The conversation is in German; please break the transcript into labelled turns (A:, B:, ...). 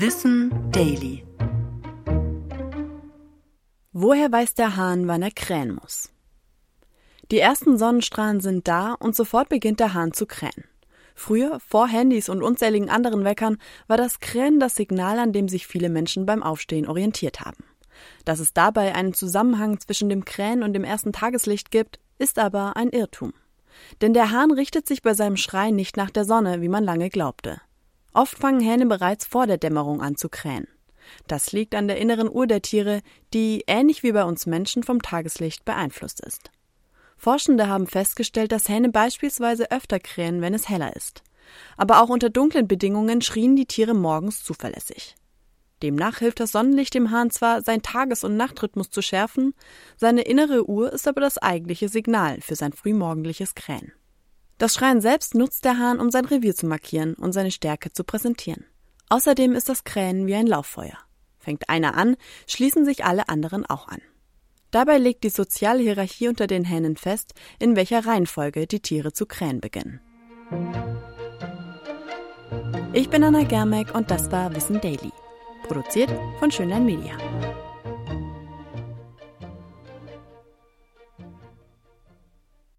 A: Wissen Daily. Woher weiß der Hahn, wann er krähen muss? Die ersten Sonnenstrahlen sind da und sofort beginnt der Hahn zu krähen. Früher, vor Handys und unzähligen anderen Weckern, war das Krähen das Signal, an dem sich viele Menschen beim Aufstehen orientiert haben. Dass es dabei einen Zusammenhang zwischen dem Krähen und dem ersten Tageslicht gibt, ist aber ein Irrtum. Denn der Hahn richtet sich bei seinem Schrei nicht nach der Sonne, wie man lange glaubte. Oft fangen Hähne bereits vor der Dämmerung an zu krähen. Das liegt an der inneren Uhr der Tiere, die ähnlich wie bei uns Menschen vom Tageslicht beeinflusst ist. Forschende haben festgestellt, dass Hähne beispielsweise öfter krähen, wenn es heller ist. Aber auch unter dunklen Bedingungen schrien die Tiere morgens zuverlässig. Demnach hilft das Sonnenlicht dem Hahn zwar, sein Tages- und Nachtrhythmus zu schärfen, seine innere Uhr ist aber das eigentliche Signal für sein frühmorgendliches Krähen. Das Schreien selbst nutzt der Hahn, um sein Revier zu markieren und seine Stärke zu präsentieren. Außerdem ist das Krähen wie ein Lauffeuer. Fängt einer an, schließen sich alle anderen auch an. Dabei legt die soziale Hierarchie unter den Hähnen fest, in welcher Reihenfolge die Tiere zu krähen beginnen. Ich bin Anna Germeck und das war Wissen Daily. Produziert von Schönlein Media.